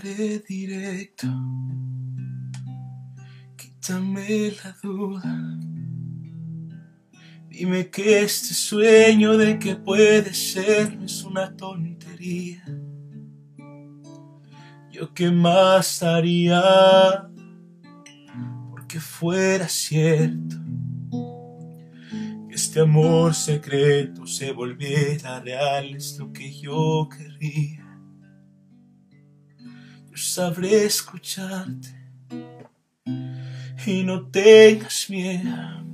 directo. Quítame la duda. Dime que este sueño de que puede ser es una tontería. Yo qué más haría porque fuera cierto que este amor secreto se volviera real es lo que yo querría. Sabré escucharte y no tengas miedo.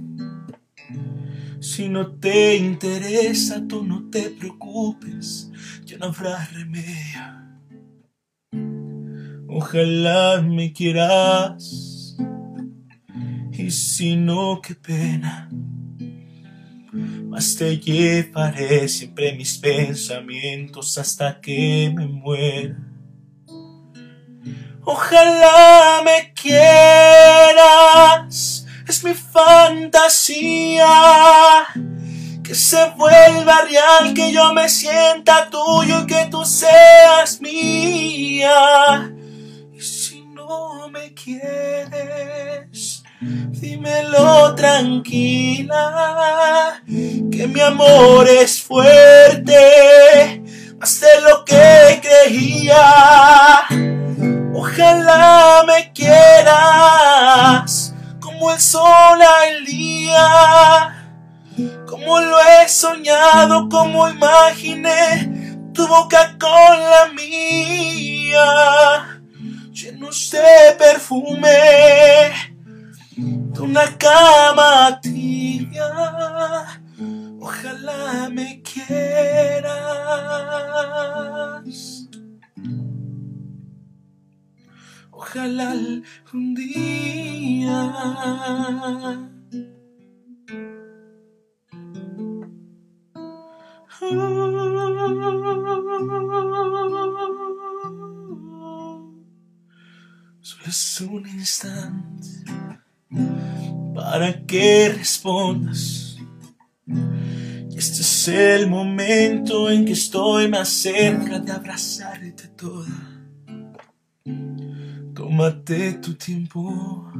Si no te interesa, tú no te preocupes, ya no habrá remedio. Ojalá me quieras, y si no, qué pena. Más te llevaré siempre mis pensamientos hasta que me muera. Ojalá me quieras, es mi fantasía. Que se vuelva real, que yo me sienta tuyo y que tú seas mía. Y si no me quieres, dímelo tranquila, que mi amor es fuerte, como lo he soñado, como imaginé tu boca con la mía, llenos de perfume, de una cama tibia. Ojalá me quieras. Ojalá algún día. Solo es un instante para que respondas. Y este es el momento en que estoy más cerca de abrazarte toda. Tómate tu tiempo,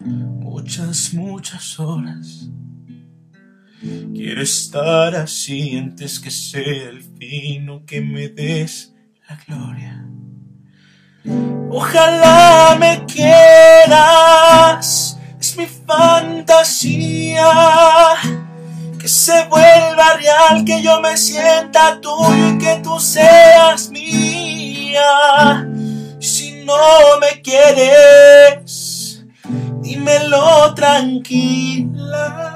muchas, muchas horas. Quiero estar así antes que sea el fin o que me des la gloria. Ojalá me quieras, es mi fantasía. Que se vuelva real, que yo me sienta tuyo y que tú seas mía. Si no me quieres, dímelo tranquila.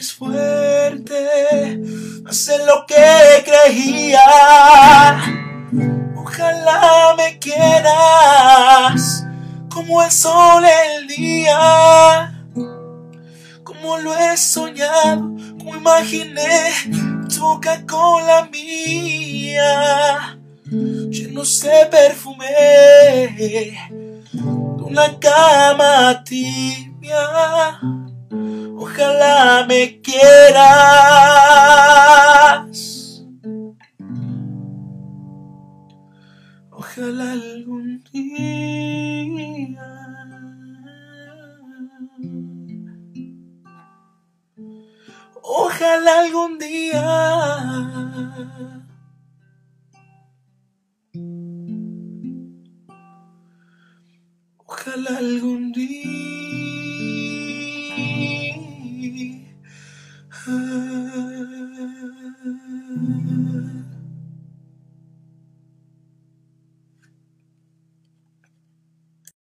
Que mi amor es fuerte, más lo que creía. Ojalá me quieras como el sol el día, como lo he soñado, como imaginé tu con la mía, llenos de perfume, de una cama tibia. Ojalá me quieras. Ojalá algún día. Ojalá algún día. Ojalá algún día.